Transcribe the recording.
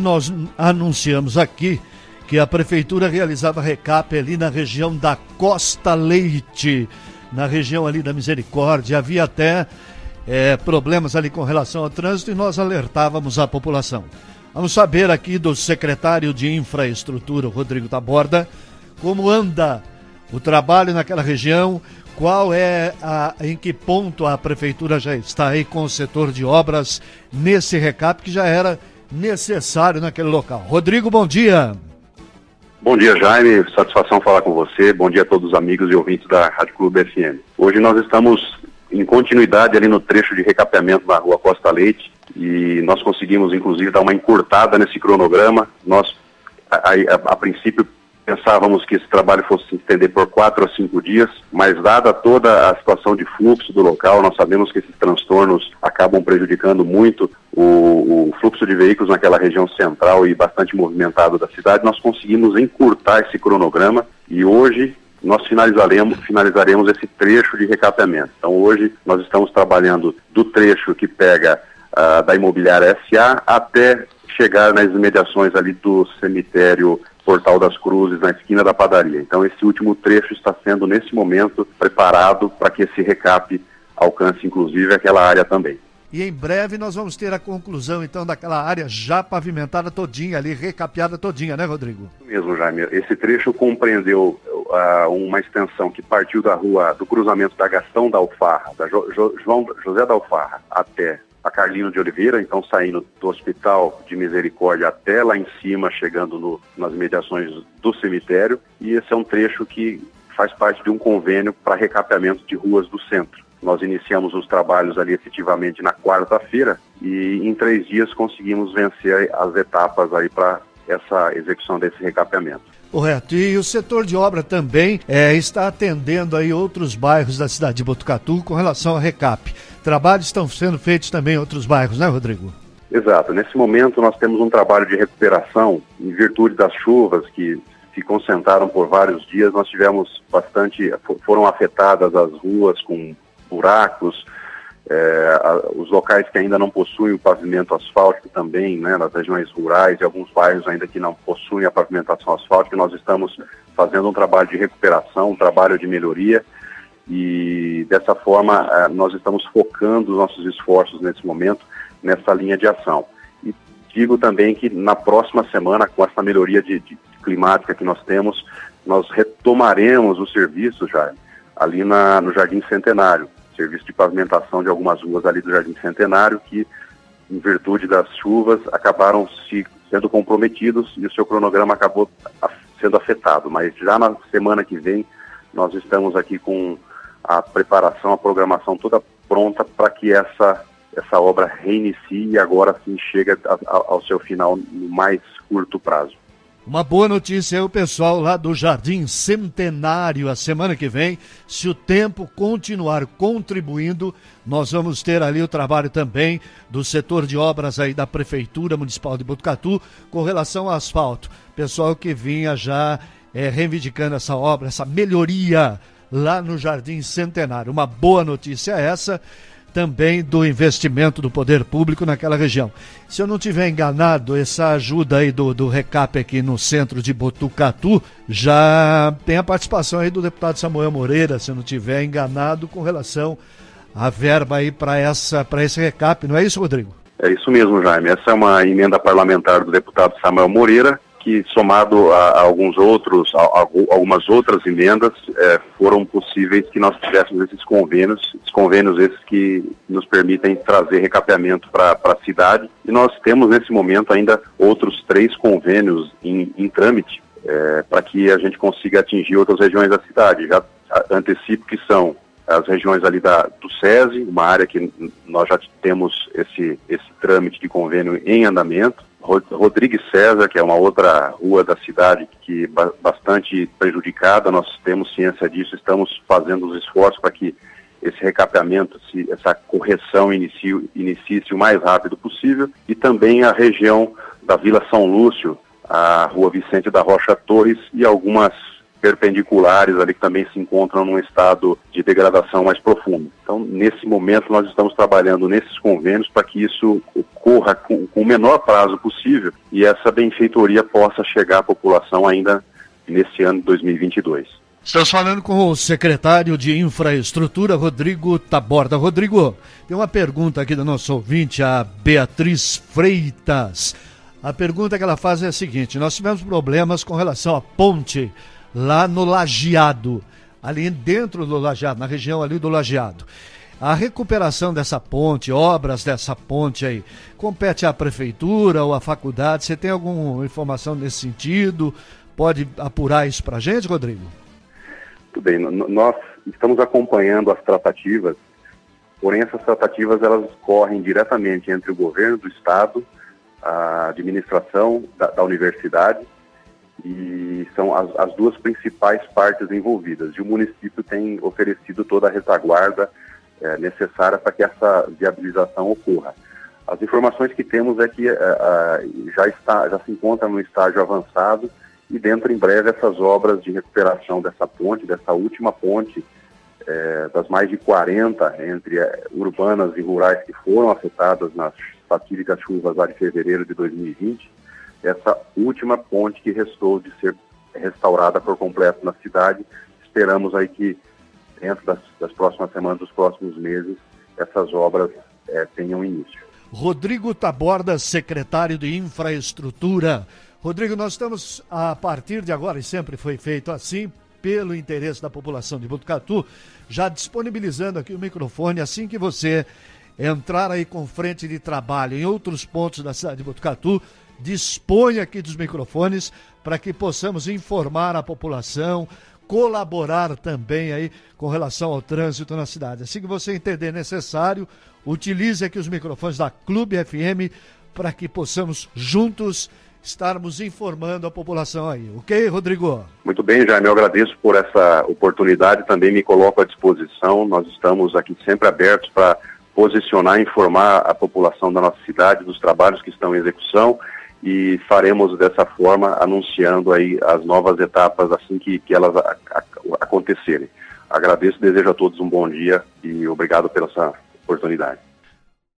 Nós anunciamos aqui que a prefeitura realizava recap ali na região da Costa Leite, na região ali da Misericórdia. Havia até é, problemas ali com relação ao trânsito e nós alertávamos a população. Vamos saber aqui do secretário de Infraestrutura, Rodrigo Taborda, como anda o trabalho naquela região, qual é a, em que ponto a prefeitura já está aí com o setor de obras nesse recap que já era necessário naquele local. Rodrigo, bom dia. Bom dia, Jaime. Satisfação falar com você. Bom dia a todos os amigos e ouvintes da Rádio Clube FM. Hoje nós estamos em continuidade ali no trecho de recapeamento na rua Costa Leite e nós conseguimos, inclusive, dar uma encurtada nesse cronograma. Nós, a, a, a princípio, Pensávamos que esse trabalho fosse se estender por quatro a cinco dias, mas dada toda a situação de fluxo do local, nós sabemos que esses transtornos acabam prejudicando muito o, o fluxo de veículos naquela região central e bastante movimentado da cidade. Nós conseguimos encurtar esse cronograma e hoje nós finalizaremos, finalizaremos esse trecho de recapeamento. Então hoje nós estamos trabalhando do trecho que pega uh, da imobiliária SA até chegar nas imediações ali do cemitério Portal das Cruzes, na esquina da padaria. Então, esse último trecho está sendo, nesse momento, preparado para que esse recap alcance, inclusive, aquela área também. E em breve nós vamos ter a conclusão, então, daquela área já pavimentada todinha ali, recapeada todinha, né, Rodrigo? Mesmo, Jaime. Esse trecho compreendeu uh, uma extensão que partiu da rua, do cruzamento da Gastão da Alfarra, da jo, jo, João, José da Alfarra, até a Carlino de Oliveira, então saindo do Hospital de Misericórdia até lá em cima, chegando no, nas mediações do cemitério. E esse é um trecho que faz parte de um convênio para recapeamento de ruas do centro. Nós iniciamos os trabalhos ali efetivamente na quarta-feira e em três dias conseguimos vencer as etapas aí para essa execução desse recapeamento. Correto. E o setor de obra também é, está atendendo aí outros bairros da cidade de Botucatu com relação ao recap. Trabalhos estão sendo feitos também em outros bairros, né, Rodrigo? Exato. Nesse momento nós temos um trabalho de recuperação em virtude das chuvas que se concentraram por vários dias. Nós tivemos bastante, foram afetadas as ruas com buracos, é, a, os locais que ainda não possuem o pavimento asfáltico também, né, nas regiões rurais e alguns bairros ainda que não possuem a pavimentação asfáltica, nós estamos fazendo um trabalho de recuperação, um trabalho de melhoria e dessa forma é, nós estamos focando os nossos esforços nesse momento nessa linha de ação. E digo também que na próxima semana, com essa melhoria de, de climática que nós temos, nós retomaremos o serviço já ali na, no Jardim Centenário serviço de pavimentação de algumas ruas ali do Jardim Centenário que, em virtude das chuvas, acabaram se sendo comprometidos e o seu cronograma acabou sendo afetado. Mas já na semana que vem nós estamos aqui com a preparação, a programação toda pronta para que essa essa obra reinicie e agora sim chega ao seu final no mais curto prazo. Uma boa notícia é o pessoal lá do Jardim Centenário. A semana que vem, se o tempo continuar contribuindo, nós vamos ter ali o trabalho também do setor de obras aí da Prefeitura Municipal de Botucatu com relação ao asfalto. Pessoal que vinha já é, reivindicando essa obra, essa melhoria lá no Jardim Centenário. Uma boa notícia essa também do investimento do poder público naquela região. Se eu não tiver enganado, essa ajuda aí do, do recap aqui no centro de Botucatu já tem a participação aí do deputado Samuel Moreira, se eu não tiver enganado, com relação à verba aí para essa para esse recap, não é isso, Rodrigo? É isso mesmo, Jaime. Essa é uma emenda parlamentar do deputado Samuel Moreira, que somado a, a alguns outros, a, a, algumas outras emendas, é, foram possíveis que nós tivéssemos esses convênios, esses convênios esses que nos permitem trazer recapeamento para a cidade. E nós temos nesse momento ainda outros três convênios em, em trâmite é, para que a gente consiga atingir outras regiões da cidade. Já antecipo que são as regiões ali da, do SESI, uma área que nós já temos esse, esse trâmite de convênio em andamento. Rodrigues César, que é uma outra rua da cidade que bastante prejudicada, nós temos ciência disso, estamos fazendo os esforços para que esse recapeamento, essa correção inicie, inicie o mais rápido possível, e também a região da Vila São Lúcio, a rua Vicente da Rocha Torres e algumas perpendiculares ali que também se encontram num estado de degradação mais profundo. Então, nesse momento, nós estamos trabalhando nesses convênios para que isso ocorra com, com o menor prazo possível e essa benfeitoria possa chegar à população ainda nesse ano de 2022. Estamos falando com o secretário de Infraestrutura, Rodrigo Taborda. Rodrigo, tem uma pergunta aqui da nossa ouvinte, a Beatriz Freitas. A pergunta que ela faz é a seguinte: nós tivemos problemas com relação à ponte lá no Lajeado, ali dentro do Lajeado, na região ali do Lajeado. A recuperação dessa ponte, obras dessa ponte aí, compete à prefeitura ou à faculdade? Você tem alguma informação nesse sentido? Pode apurar isso para a gente, Rodrigo? Tudo bem, nós estamos acompanhando as tratativas, porém essas tratativas elas correm diretamente entre o governo do estado, a administração da, da universidade e são as, as, duas principais partes envolvidas. E o município tem oferecido toda a retaguarda é, necessária para que essa viabilização ocorra. As informações que temos é que é, já, está, já se encontra no estágio avançado e dentro em breve essas obras de recuperação dessa ponte, dessa última ponte, é, das mais de 40 entre é, urbanas e rurais que foram afetadas nas fatídicas chuvas lá de fevereiro de 2020, essa última ponte que restou de ser restaurada por completo na cidade. Esperamos aí que dentro das, das próximas semanas, dos próximos meses, essas obras é, tenham início. Rodrigo Taborda, secretário de Infraestrutura. Rodrigo, nós estamos, a partir de agora, e sempre foi feito assim, pelo interesse da população de Botucatu, já disponibilizando aqui o microfone assim que você entrar aí com frente de trabalho em outros pontos da cidade de Botucatu, dispõe aqui dos microfones para que possamos informar a população, colaborar também aí com relação ao trânsito na cidade. Assim que você entender necessário, utilize aqui os microfones da Clube FM para que possamos juntos estarmos informando a população aí. Ok, Rodrigo? Muito bem, Jaime, eu agradeço por essa oportunidade, também me coloco à disposição. Nós estamos aqui sempre abertos para posicionar, informar a população da nossa cidade dos trabalhos que estão em execução e faremos dessa forma anunciando aí as novas etapas assim que, que elas a, a, acontecerem. Agradeço, desejo a todos um bom dia e obrigado pela essa oportunidade.